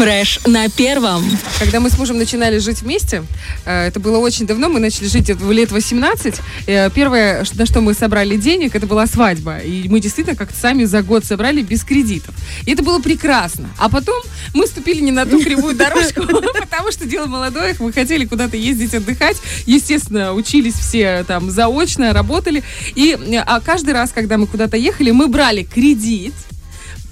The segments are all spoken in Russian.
Фреш на первом. Когда мы с мужем начинали жить вместе, э, это было очень давно, мы начали жить в лет 18. э, Первое, на что мы собрали денег, это была свадьба. И мы действительно как-то сами за год собрали без кредитов. И это было прекрасно. А потом мы ступили не на ту кривую дорожку, потому что дело молодое, мы хотели куда-то ездить отдыхать. Естественно, учились все там заочно, работали. И э, а каждый раз, когда мы куда-то ехали, мы брали кредит,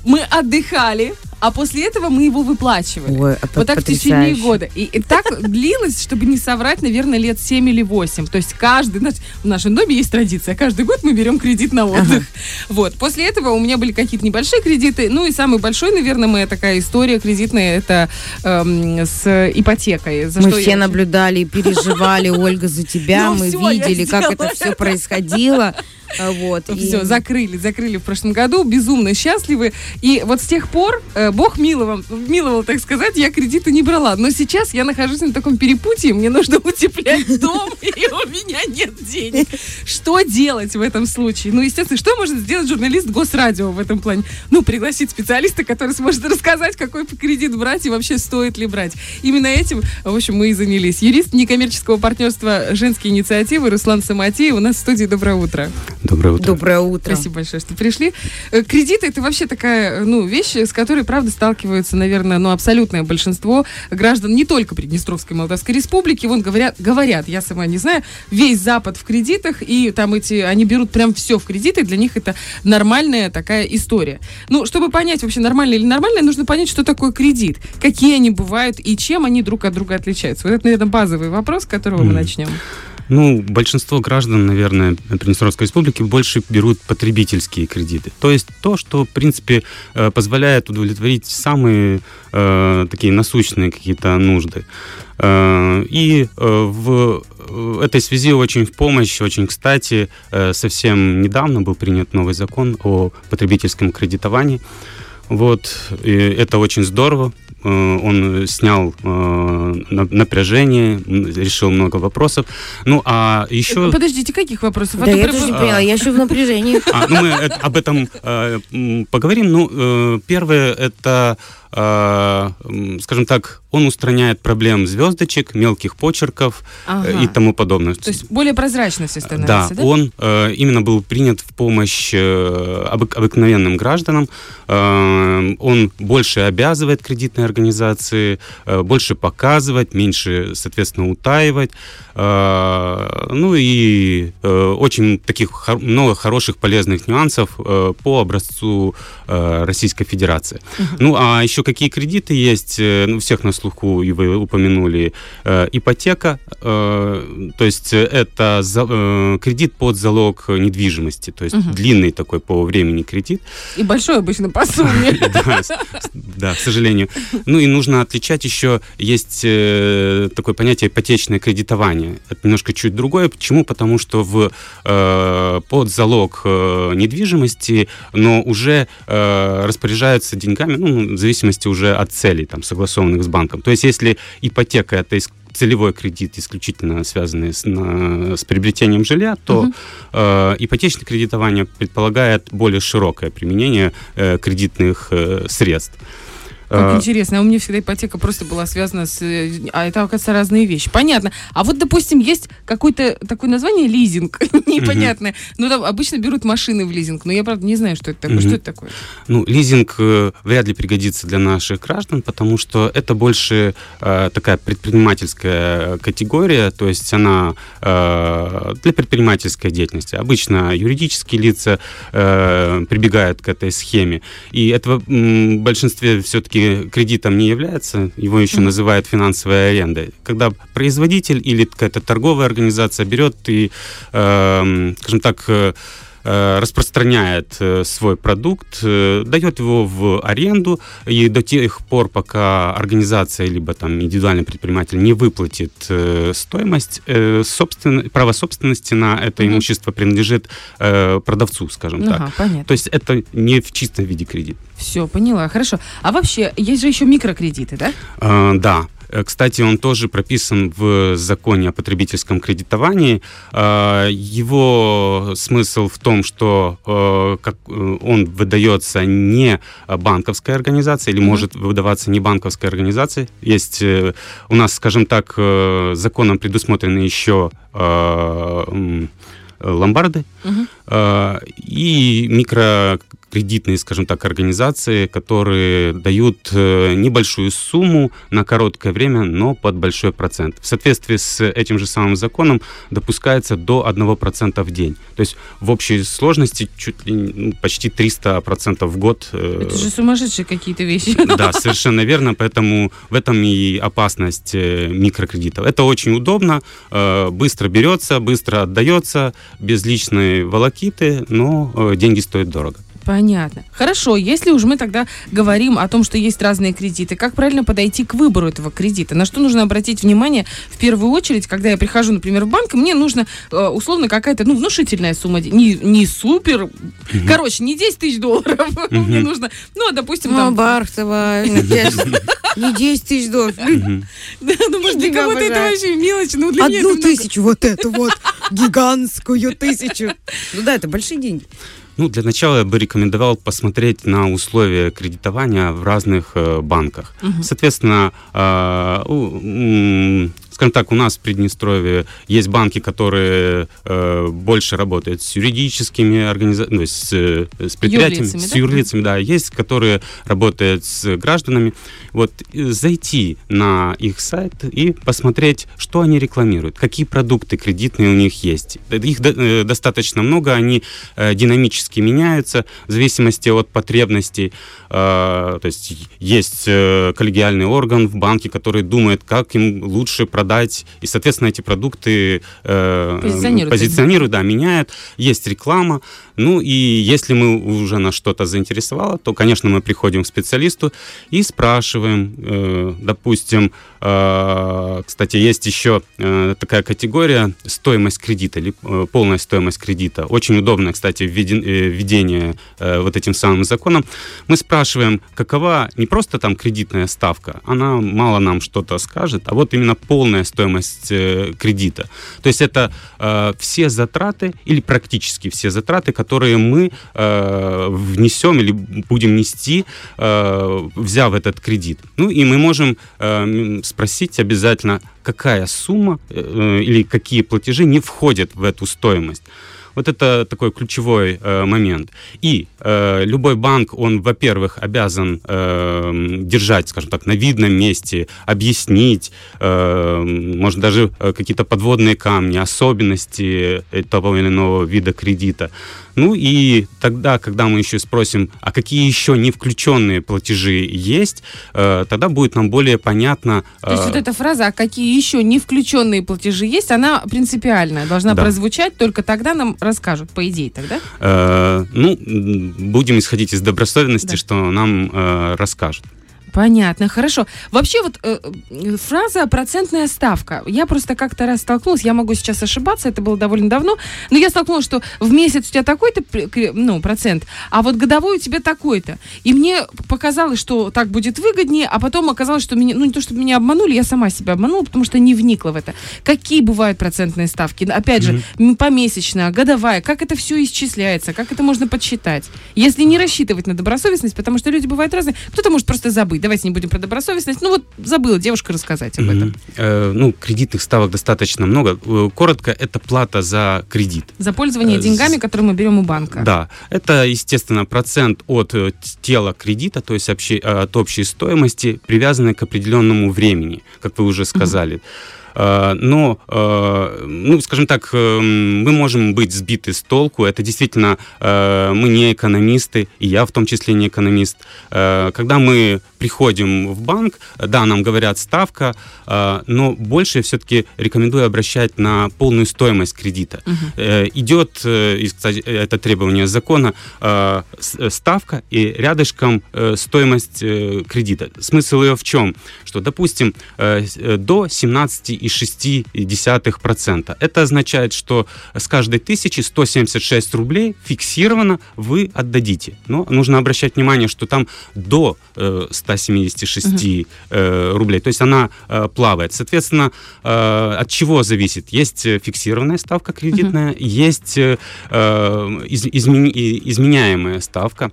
мы отдыхали, а после этого мы его выплачивали. Ой, а вот так в течение потрясающе. года. И, и так длилось, чтобы не соврать, наверное, лет 7 или 8. То есть каждый, наш- в нашем доме есть традиция, каждый год мы берем кредит на отдых. Вот. После этого у меня были какие-то небольшие кредиты. Ну и самый большой, наверное, моя такая история кредитная, это эм, с ипотекой. За Мы я все очень- наблюдали и переживали, Ольга, за тебя. Ну, Мы я видели, как это все происходило. Вот. и- Все, закрыли, закрыли в прошлом году, безумно счастливы. И вот с тех пор э, Бог миловал, миловал, так сказать, я кредиты не брала. Но сейчас я нахожусь на таком перепутье, мне нужно утеплять дом, и у меня нет денег. Что делать в этом случае? Ну, естественно, что может сделать журналист Госрадио в этом плане? Ну, пригласить специалиста, который сможет рассказать, какой кредит брать и вообще стоит ли брать. Именно этим, в общем, мы и занялись. Юрист некоммерческого партнерства «Женские инициативы» Руслан Саматеев у нас в студии. Доброе утро. Доброе утро. Доброе утро. Спасибо большое, что пришли. Э, Кредиты это вообще такая, ну, вещь, с которой, правда, сталкиваются, наверное, ну, абсолютное большинство граждан не только Приднестровской Молдавской Республики. Вон говорят, говорят, я сама не знаю, весь Запад в кредитах, и там эти, они берут прям все в кредиты, для них это нормальная такая история. Ну, чтобы понять вообще нормально или нормально, нужно понять, что такое кредит, какие они бывают и чем они друг от друга отличаются. Вот это, наверное, базовый вопрос, с которого мы Мгм. начнем. Ну, большинство граждан, наверное, Приднестровской республики больше берут потребительские кредиты. То есть то, что, в принципе, э, позволяет удовлетворить самые э, такие насущные какие-то нужды. Э, И в этой связи очень в помощь, очень кстати, совсем недавно был принят новый закон о потребительском кредитовании. Вот, и это очень здорово. Э, Он снял э, на- напряжение, решил много вопросов. Ну, а еще... Подождите, каких вопросов? А Да, то я тоже не поняла, я еще в напряжении. А, ну, мы об этом э, поговорим. Ну, э, первое, это, э, скажем так, он устраняет проблем звездочек, мелких почерков э, Ага. и тому подобное. То есть более прозрачно все Да, становится, да? он э, именно был принят в помощь э, обык- обыкновенным гражданам. Э, он больше обязывает кредитные организации, э, больше показывать, меньше, соответственно, утаивать. Э, ну и э, очень таких много хороших, полезных нюансов э, по образцу Российской Федерации. Ну а еще какие кредиты есть? Ну, всех на слуху, и вы упомянули, ипотека, то есть это кредит под залог недвижимости, то есть Мгм. длинный такой по времени кредит. И большой обычно по сумме. Да, к сожалению. Ну и нужно отличать еще, есть такое понятие ипотечное кредитование. Это немножко чуть другое. Почему? Потому что в, э, под залог э, недвижимости, но уже э, распоряжаются деньгами, ну, в зависимости уже от целей, там, согласованных с банком. То есть если ипотека это целевой кредит, исключительно связанный с, на- с приобретением жилья, то Мгм. э, ипотечное кредитование предполагает более широкое применение э, кредитных э, средств. Как Э, интересно, а у меня всегда ипотека просто была связана с... э, А это, оказывается, разные вещи. Понятно. А вот, допустим, есть какое-то такое название лизинг, непонятное. Ну, там обычно берут машины в лизинг, но я, правда, не знаю, что это такое. Что это такое? Ну, лизинг э, вряд ли пригодится для наших граждан, потому что это больше э, такая предпринимательская категория, то есть она для предпринимательской деятельности. Обычно юридические лица прибегают к этой схеме, и это в большинстве все-таки кредитом не является, его еще называют финансовой арендой. Когда производитель или какая-то торговая организация берет и, э, скажем так, э, распространяет э, свой продукт, э, дает его в аренду, и до тех пор, пока организация либо там индивидуальный предприниматель не выплатит э, стоимость, э, собственно, право собственности на это Мгм. имущество принадлежит э, продавцу, скажем так. Ага, понятно. То есть это не в чистом виде кредит. Все, поняла. Хорошо. А вообще, есть же еще микрокредиты, да? Э, да, Э, кстати, он тоже прописан в законе о потребительском кредитовании. Э, его смысл в том, что он выдается не банковской организацией или mm-hmm. может выдаваться не банковской организацией. Есть у нас, скажем так, законом предусмотрены еще ломбарды угу. И микро кредитные, скажем так, организации, которые дают э, небольшую сумму на короткое время, но под большой процент. В соответствии с этим же самым законом допускается до 1% в день. То есть в общей сложности чуть ли ну, почти 300% в год. Э, Это же сумасшедшие какие-то вещи. Да, совершенно верно, поэтому в этом и опасность э, микрокредитов. Это очень удобно, быстро берется, быстро отдается, без личной волокиты, но деньги стоят дорого. Понятно. Хорошо, если уж мы тогда говорим о том, что есть разные кредиты, как правильно подойти к выбору этого кредита? На что нужно обратить внимание в первую очередь, когда я прихожу, например, в банк, и мне нужно э, условно какая-то, ну, внушительная сумма, не, не супер, угу. короче, не 10 тысяч долларов, угу. мне нужно, ну, допустим, там... Бархтова, не 10 тысяч долларов. Ну, может, для кого-то это вообще мелочь, но для меня Одну тысячу, вот эту вот, гигантскую тысячу. Ну да, это большие деньги. Ну, для начала я бы рекомендовал посмотреть на условия кредитования в разных э, банках. Угу. Соответственно, э, скажем так, у нас в Приднестровье есть банки, которые э, больше работают с юридическими организациями, ну, с, э, с предприятиями, юрлицами, с да? юрлицами, да, есть, которые работают с гражданами. Вот зайти на их сайт и посмотреть, что они рекламируют, какие продукты кредитные у них есть. Их до, э, достаточно много, они э, динамически меняются в зависимости от потребностей. Э, то есть есть э, коллегиальный орган в банке, который думает, как им лучше продать продать. И, соответственно, эти продукты э, позиционируют, позиционируют да, меняют. Есть реклама. Ну и если мы уже на что-то заинтересовало, то, конечно, мы приходим к специалисту и спрашиваем, э, допустим, э, кстати, есть еще э, такая категория стоимость кредита или э, полная стоимость кредита. Очень удобно, кстати, э, введение э, вот этим самым законом. Мы спрашиваем, какова не просто там кредитная ставка, она мало нам что-то скажет, а вот именно полная стоимость э, кредита. То есть это э, все затраты или практически все затраты, которые мы э, внесем или будем нести, взяв этот кредит. Ну и мы можем спросить обязательно, какая сумма или какие платежи не входят в эту стоимость. Вот это такой ключевой э, момент. И э, любой банк, он, во-первых, обязан э, держать, скажем так, на видном месте, объяснить, э, может даже э, какие-то подводные камни, особенности того или иного вида кредита. Ну и тогда, когда мы еще спросим, а какие еще не включенные платежи есть, э, тогда будет нам более понятно. То есть э, вот эта фраза, а какие еще не включенные платежи есть, она принципиальная, должна да. прозвучать, только тогда нам расскажут, по идее, тогда? Э, ну, будем исходить из добросовестности, да. что нам э, расскажут. Понятно, хорошо. Вообще вот э, э, фраза «процентная ставка». Я просто как-то раз столкнулась, я могу сейчас ошибаться, это было довольно давно, но я столкнулась, что в месяц у тебя такой-то ну, процент, а вот годовой у тебя такой-то. И мне показалось, что так будет выгоднее, а потом оказалось, что меня, ну не то, чтобы меня обманули, я сама себя обманула, потому что не вникла в это. Какие бывают процентные ставки? Опять же, mm-hmm. помесячная, годовая, как это все исчисляется, как это можно подсчитать? Если не рассчитывать на добросовестность, потому что люди бывают разные, кто-то может просто забыть давайте не будем про добросовестность. Ну вот забыла девушка рассказать об mm-hmm. этом. Э, ну, кредитных ставок достаточно много. Э, коротко, это плата за кредит. За пользование э, деньгами, которые мы берем у банка. Да. Это, естественно, процент от э, тела кредита, то есть общей, от общей стоимости, привязанный к определенному времени, как вы уже сказали. Mm-hmm. Э, но, э, ну, скажем так, э, мы можем быть сбиты с толку. Это действительно, мы не экономисты, и я в том числе не экономист. Когда мы приходим в банк, да, нам говорят ставка, но больше все-таки рекомендую обращать на полную стоимость кредита. Угу. Идет, кстати, это требование закона, ставка и рядышком стоимость кредита. Смысл ее в чем? Что, допустим, до 17 17,6%. Это означает, что с каждой тысячи 176 рублей фиксированно вы отдадите. Но нужно обращать внимание, что там до 176 угу. рублей, то есть она плавает. Соответственно, от чего зависит? Есть фиксированная ставка кредитная, угу. есть изменяемая ставка.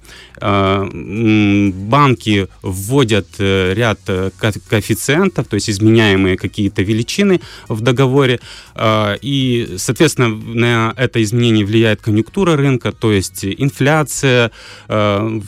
Банки вводят ряд коэффициентов, то есть изменяемые какие-то величины в договоре, а, и, соответственно, на это изменение влияет конъюнктура рынка, то есть инфляция, все, а,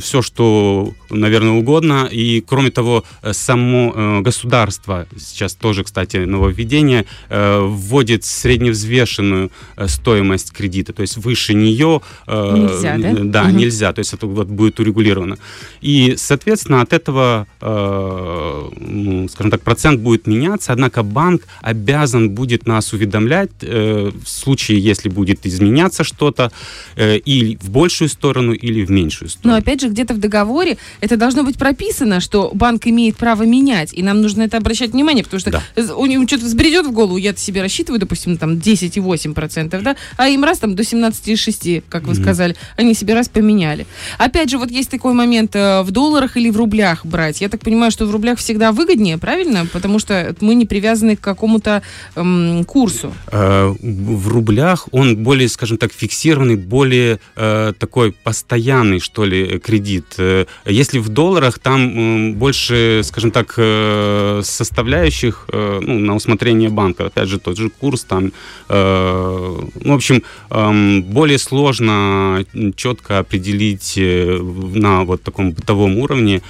все что, наверное, угодно, и, кроме того, само э, государство, сейчас тоже, кстати, нововведение, э, вводит средневзвешенную э, стоимость кредита, то есть выше нее... Нельзя, да? Да, угу. нельзя, то есть это вот будет урегулировано. И, соответственно, от этого ну, скажем так, процент будет меняться, однако банк обязан будет нас уведомлять э, в случае, если будет изменяться что-то э, или в большую сторону, или в меньшую сторону. Но опять же, где-то в договоре это должно быть прописано, что банк имеет право менять, и нам нужно это обращать внимание, потому что да. у него что-то взбредет в голову, я себе рассчитываю, допустим, там 10,8%, да, а им раз там до 17,6%, как вы mm-hmm. сказали, они себе раз поменяли. Опять же, вот есть такой момент, э, в долларах или в рублях брать. Я так понимаю, что в рублях всегда выгоднее, правильно? Потому что мы не привязаны к какому-то эм, курсу. Э, в рублях он более, скажем так, фиксированный, более э, такой постоянный, что ли, кредит. Э, если в долларах, там больше, скажем так, составляющих ну, на усмотрение банка. Опять же, тот же курс там. Ну, в общем, эм, более сложно четко определить на вот таком бытовом уровне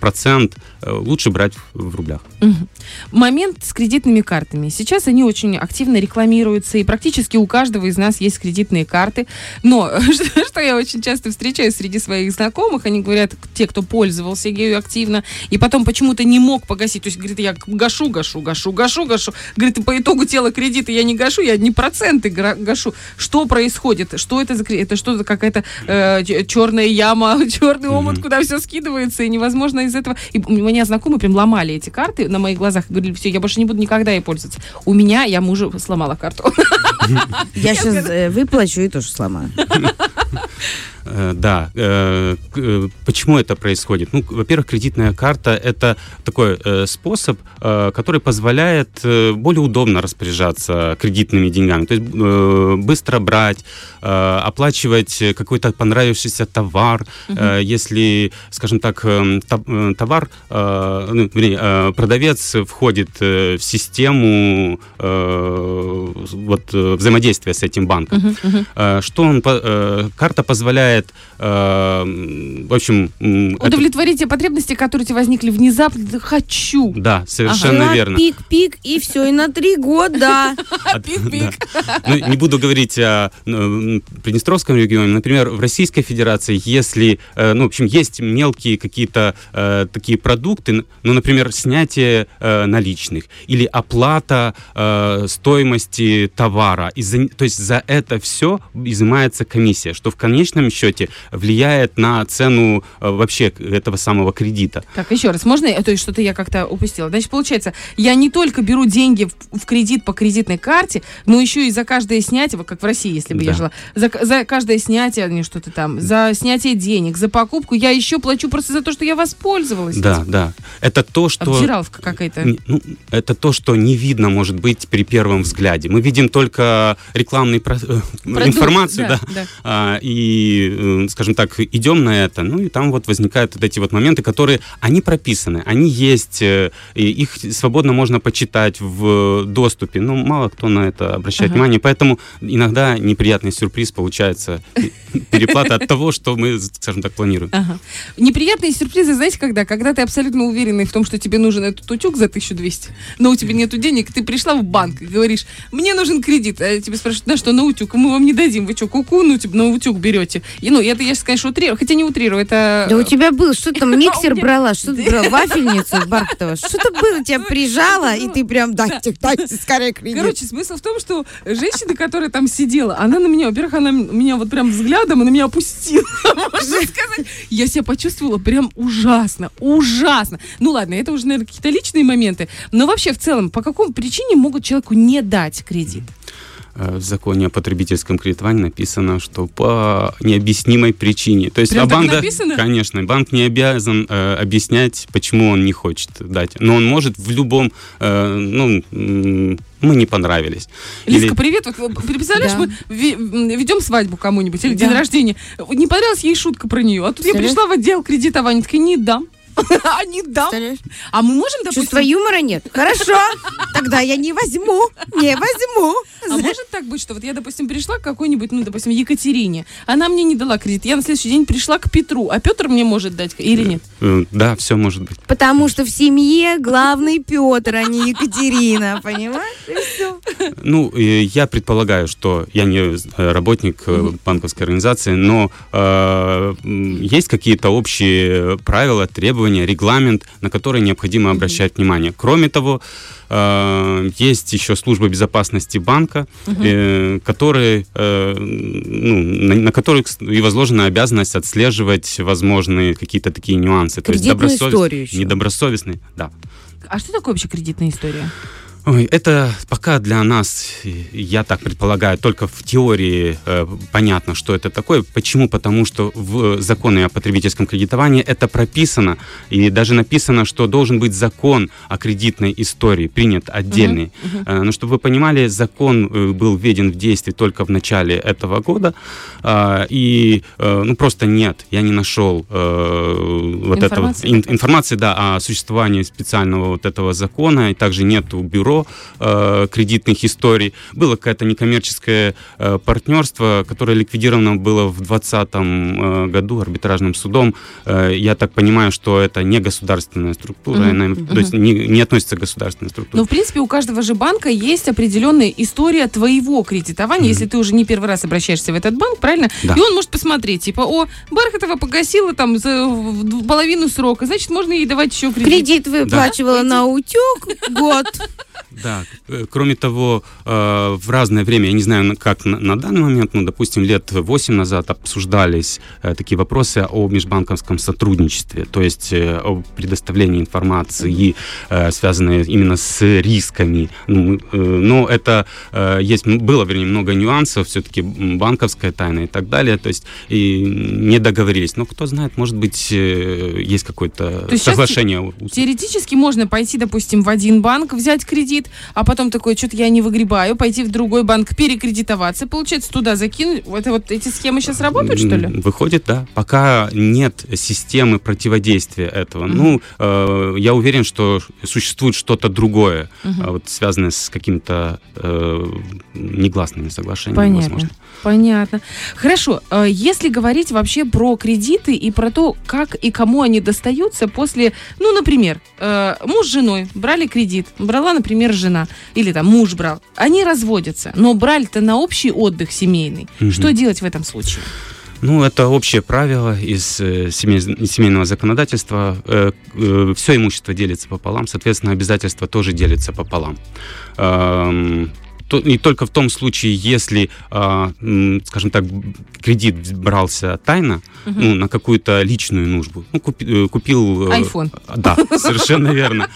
процент. Лучше брать в рублях. Момент с кредитными картами. Сейчас они очень активно рекламируются, и практически у каждого из нас есть кредитные карты. Но что, я очень часто встречаю среди своих знакомых, они говорят, те, кто пользовался ею активно, и потом почему-то не мог погасить. То есть, говорит, я гашу, гашу, гашу, гашу, гашу. Говорит, по итогу тела кредита я не гашу, я одни проценты гашу. Что происходит? Что это за Это что за какая-то э, черная яма, черный омут, mm-hmm. куда все скидывается, и невозможно из этого. И у меня знакомые прям ломали эти карты на моих глазах говорили, все, я больше не буду никогда ей пользоваться. У меня, я мужу сломала карту. Я сейчас э, выплачу и тоже сломаю. Э, да. Э, почему это происходит? Ну, во-первых, кредитная карта – это такой способ, который позволяет более удобно распоряжаться кредитными деньгами. То есть быстро брать, оплачивать какой-то понравившийся товар. Если, скажем так, товар, ну, вернее, продавец входит в систему вот, взаимодействия с этим банком. Что он, карта позволяет э, в общем... Удовлетворить это... те потребности, которые тебе возникли внезапно. Хочу. Да, совершенно ага. верно. Пик-пик, и все, и на три года. Пик-пик. Ну, не буду говорить о Приднестровском регионе. Например, в Российской Федерации, если, э, ну, в общем, есть мелкие какие-то э, такие продукты, ну, например, снятие наличных или оплата стоимости товара, то есть за это все изымается комиссия, что в конечном счете влияет на цену э, вообще этого самого кредита. Так, еще раз, можно, то есть что-то я как-то упустила. Значит, получается, я не только беру деньги в, в кредит по кредитной карте, но еще и за каждое снятие, как в России, если бы да. я жила, за, за каждое снятие, не что-то там, за снятие денег, за покупку, я еще плачу просто за то, что я воспользовалась. Да, этим. да. Это то, что... Обдираловка какая-то. Ну, это то, что не видно, может быть, при первом взгляде. Мы видим только рекламную про... Э, информацию, да, да. да. И Э, скажем так, идем на это, ну и там вот возникают вот эти вот моменты, которые, они прописаны, они есть, э, их свободно можно почитать в доступе, но мало кто на это обращает ага. внимание, поэтому иногда неприятный сюрприз получается, переплата от того, что мы, скажем так, планируем. Ага. Неприятные сюрпризы, знаете, когда? Когда ты абсолютно уверенный в том, что тебе нужен этот утюг за 1200, но у тебя нет денег, ты пришла в банк и говоришь, мне нужен кредит, а тебе спрашивают, на что, на утюг? Мы вам не дадим, вы что, куку, ну, типа, на утюг берете? И, ну, это я сейчас, конечно, утрирую, хотя не утрирую, это... Да у тебя был, что там, миксер брала, что ты брала, вафельницу Бархатова, что-то было, тебя прижала, и ты прям, дайте, дайте скорее кредит. Короче, смысл в том, что женщина, которая там сидела, она на меня, во-первых, она меня вот прям взглядом на меня опустила, можно сказать. Я себя почувствовала прям ужасно, ужасно. Ну ладно, это уже, наверное, какие-то личные моменты. Но вообще, в целом, по какому причине могут человеку не дать кредит? Э, В законе о потребительском кредитовании написано, что по необъяснимой причине. То есть, Прям а банк, написано? конечно, банк не обязан э, объяснять, почему он не хочет дать. Но он может в любом, э, ну, мы не понравились. Или- Лизка, привет. Вот, представляешь, Да. мы ведем свадьбу кому-нибудь или Да. день рождения. Не понравилась ей шутка про нее. А тут я Представляешь? пришла в отдел кредитования, такая, не дам. А не дам. А мы можем, Чувства допустим, юмора нет? Хорошо, тогда я не возьму, не возьму. А может так быть, что вот я, допустим, пришла к какой-нибудь, ну, допустим, Екатерине, она мне не дала кредит, я на следующий день пришла к Петру, а Петр мне может дать или нет? Э, Да, все может быть. Потому что в семье главный Петр, а не Екатерина, понимаешь? Ну, э, я предполагаю, что я не э, работник э, банковской организации, но э, есть какие-то общие правила, требования, регламент, на которые необходимо обращать внимание. Кроме того, э, есть еще служба безопасности банка, э, которые, э, ну, на, на которых и возложена обязанность отслеживать возможные какие-то такие нюансы. Кредитную добросовес- историю еще. Недобросовестные, да. А что такое вообще кредитная история? Ой, это пока для нас, э, я так предполагаю, только в теории э, понятно, что это такое. Почему? Потому что в законе о потребительском кредитовании это прописано, и даже написано, что должен быть закон о кредитной истории, принят отдельный. Э, но чтобы вы понимали, закон э, был введен в действие только в начале этого года, а, и э, ну просто нет, я не нашел э, вот этого Информации ин- какой-то? информации, да, о существовании специального вот этого закона, и также нету бюро э, кредитных историй. Было какое-то некоммерческое э, партнерство, которое ликвидировано было в 2020 э, году арбитражным судом. Э, я так понимаю, что это не государственная структура, Мгм, она, то есть не, не относится к государственной структуре. Ну, в принципе, у каждого же банка есть определенная история твоего кредитования, если ты уже не первый раз обращаешься в этот банк, правильно? Да. И он может посмотреть, типа, о, Бархатова погасила там за половину срока, значит, можно ей давать еще кредит. Кредит выплачивала на утюг год. Да, э, кроме того, э, в разное время, я не знаю, на- как на, данный момент, ну, допустим, лет 8 назад обсуждались э, такие вопросы о межбанковском сотрудничестве, то есть о предоставлении информации, связанной именно с рисками. Ну, но это есть, было, вернее, много нюансов, все-таки банковская тайна и так далее, то есть и не договорились. Но кто знает, может быть, есть какое-то соглашение. Теоретически можно пойти, допустим, в один банк, взять кредит, а потом такой, что-то я не выгребаю, пойти в другой банк, перекредитоваться, получается, туда закинуть. Это вот эти схемы сейчас работают, что ли? Выходит, да. Пока нет системы противодействия этого. Ну, э, я уверен, что существует что-то другое, а вот связанное с какими-то э, негласными соглашениями, Понятно. возможно. Понятно. Хорошо, э, если говорить вообще про кредиты и про то, как и кому они достаются после, ну, например, э, муж с женой брали кредит, брала, например, жена, или там муж брал, они разводятся, но брали-то на общий отдых семейный. Мгм. Что делать в этом случае? Ну, это общее правило из э, из семейного законодательства. все имущество делится пополам, соответственно, обязательства тоже делятся пополам. То- И только в том случае, если, а, скажем так, кредит брался тайно, ну, на какую-то личную нужду, ну, купи- э, купил... э, Айфон. Да, совершенно верно.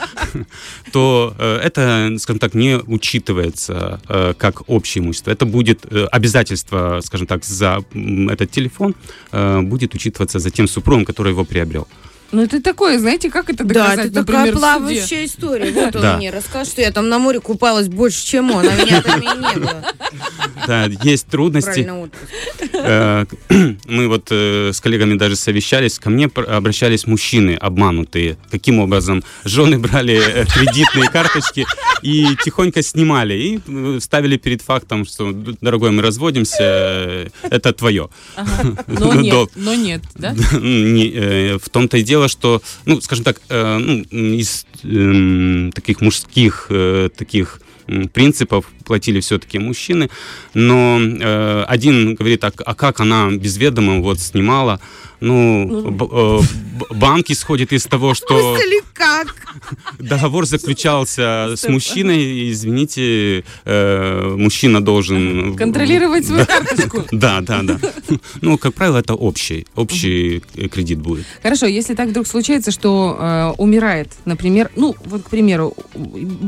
То э, это, скажем так, не учитывается как общее имущество. Это будет обязательство, скажем так, за этот телефон будет учитываться за тем супругом, который его приобрел. Ну, это такое, знаете, как это Да, доказать, это например, такая плавающая история. Вот он Да. мне расскажет, что я там на море купалась больше, чем он, а меня там и не было. Да, есть трудности. Правильно, отпуск. Э, Мы вот э, с коллегами даже совещались, ко мне пр- обращались мужчины обманутые. Каким образом? Жены брали э, кредитные карточки и тихонько снимали, и э, ставили перед фактом, что, «Д- дорогой, мы разводимся, э, это твое. Но Ну, нет, но нет, да? Не, э, в том-то и дело, что, ну, скажем так, э, ну, из эм, таких мужских, э, таких принципов платили все-таки мужчины. Но э, один говорит, а, а как она без ведома вот снимала? Ну, б- э, б- банк исходит из того, что как? договор заключался с мужчиной, извините, э, мужчина должен... Контролировать свою карточку. Да, да, да. Ну, как правило, это общий, общий э, кредит будет. Хорошо, если так вдруг случается, что э, умирает, например, ну, вот, к примеру,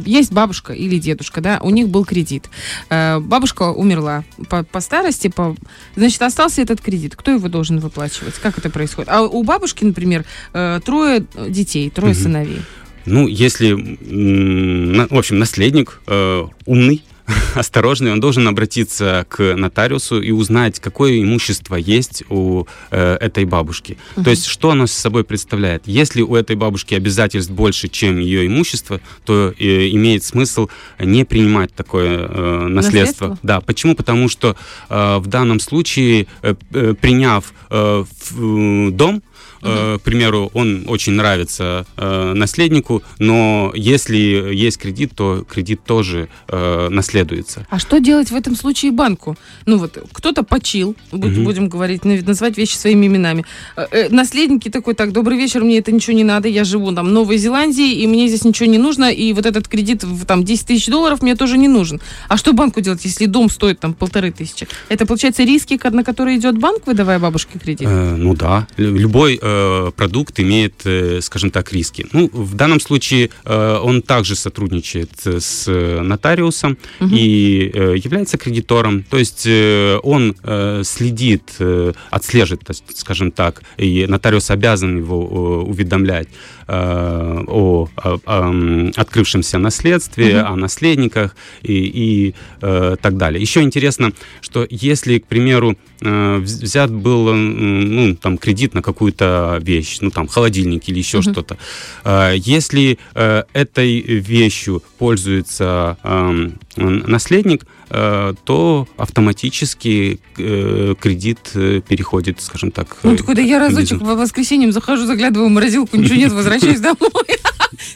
есть бабушка или дедушка, да, у них был кредит. Э, бабушка умерла по, по старости, по... значит, остался этот кредит. Кто его должен выплачивать? Как это происходит? А у бабушки, например, э, трое детей, трое Мгм. сыновей. Ну, если, в общем, наследник э, умный, осторожный, он должен обратиться к нотариусу и узнать, какое имущество есть у э, этой бабушки. То есть, что оно с собой представляет. Если у этой бабушки обязательств больше, чем ее имущество, то э, имеет смысл не принимать такое э, наследство. Наследство? Да, почему? Потому что э, в данном случае, э, э, приняв э, в- э, дом, Э, к примеру, он очень нравится э, наследнику, но если есть кредит, то кредит тоже э, наследуется. А что делать в этом случае банку? Ну вот, кто-то почил, будь- будем говорить, назвать вещи своими именами. Э, э, наследники такой, так, добрый вечер, мне это ничего не надо, я живу там в Новой Зеландии, и мне здесь ничего не нужно, и вот этот кредит в там 10 тысяч долларов мне тоже не нужен. А что банку делать, если дом стоит там полторы тысячи? Это, получается, риски, на которые идет банк, выдавая бабушке кредит? Э, ну да, Лю- любой э, продукт имеет, э, скажем так, риски. Ну, в данном случае э, он также сотрудничает с э, нотариусом Мгм. и э, является кредитором. То есть э, он э, следит, э, отслеживает, скажем так, и нотариус обязан его э, уведомлять э, о, о- о, открывшемся наследстве, Мгм. о наследниках и, и, э, так далее. Еще интересно, что если, к примеру, э, вз- взят был ну, там, кредит на какую-то вещь, ну там холодильник или еще Мгм. что-то, э, если э, этой вещью пользуется н- наследник, э, то автоматически э, кредит э, переходит, скажем так. Ну, э, такой, да я разочек по воскресеньям захожу, заглядываю в морозилку, ничего нет, возвращаюсь домой.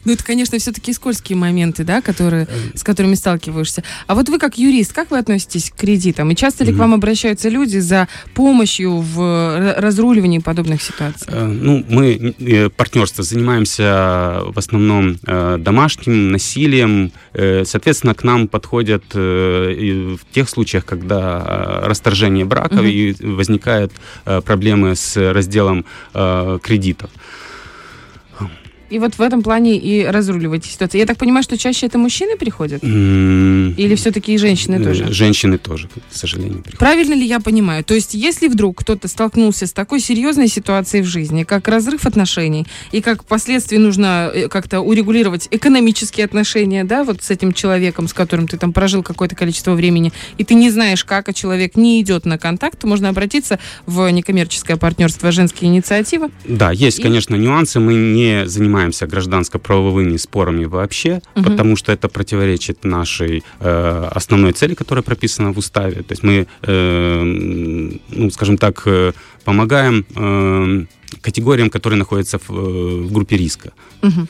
Ну, это, конечно, все-таки скользкие моменты, да, которые, с которыми сталкиваешься. А вот вы как юрист, как вы относитесь к кредитам? И часто ли к вам обращаются люди за помощью в р- разруливании подобных ситуаций? Э, Ну, мы э, партнерство занимаемся в основном э, домашним насилием. Э, Соответственно, к нам подходят э, в тех случаях, когда э, расторжение браков Мгм. и возникают э, проблемы с разделом э, кредитов. И вот в этом плане и разруливаете ситуацию. Я так понимаю, что чаще это мужчины приходят? Или все-таки и женщины э, тоже? Женщины тоже, к сожалению, приходят. Правильно ли я понимаю? То есть, если вдруг кто-то столкнулся с такой серьезной ситуацией в жизни, как разрыв отношений, и как впоследствии нужно э, как-то урегулировать экономические отношения, да, вот с этим человеком, с которым ты там прожил какое-то количество времени, и ты не знаешь, как, а человек не идет на контакт, можно обратиться в некоммерческое партнерство «Женские инициативы». Да, есть, И- конечно, нюансы. Мы не занимаемся гражданско-правовыми спорами вообще, Мгм. потому что это противоречит нашей э, основной цели, которая прописана в уставе. То есть мы, э, ну, скажем так, э, помогаем э, категориям, которые находятся в, э, в группе риска. Мгм.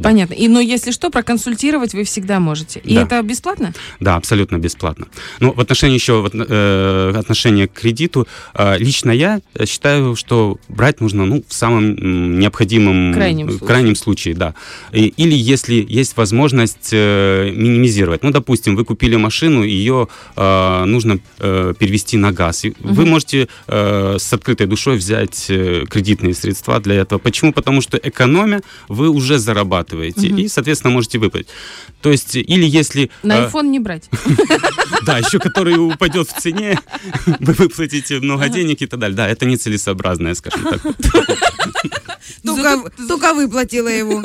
Да. Понятно. И, но если что, проконсультировать вы всегда можете. И Да. это бесплатно? Да, абсолютно бесплатно. Но в отношении еще э, отношения к кредиту, э, лично я считаю, что брать нужно ну, в самом необходимом Крайнем случае. крайнем случае, да. И- или если есть возможность э, минимизировать. Ну, допустим, вы купили машину, ее э, нужно э, перевести на газ. И Вы Мгм. можете э, с открытой душой взять э, кредитные средства для этого. Почему? Потому что экономя вы уже зарабатываете Мгм. и, соответственно, можете выплатить. То есть, или если... На э, iPhone не брать. да, еще который упадет в цене, вы выплатите много денег и так далее. Да, это нецелесообразное, скажем так. Только выплатила его.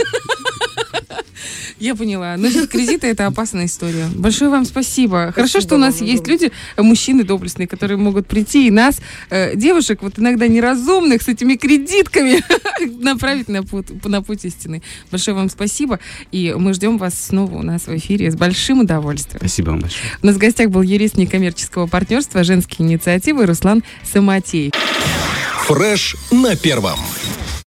Я поняла. Значит, кредиты это опасная история. Большое вам спасибо. Хорошо, что у нас вам есть огромное. люди, мужчины доблестные, которые могут прийти и нас, э, девушек, вот иногда неразумных, с этими кредитками, направить на путь, на путь истины. Большое вам спасибо. И мы ждем вас снова у нас в эфире с большим удовольствием. Спасибо вам большое. У нас в гостях был юрист некоммерческого партнерства «Женские инициативы» Руслан Самотеев. Фреш на первом.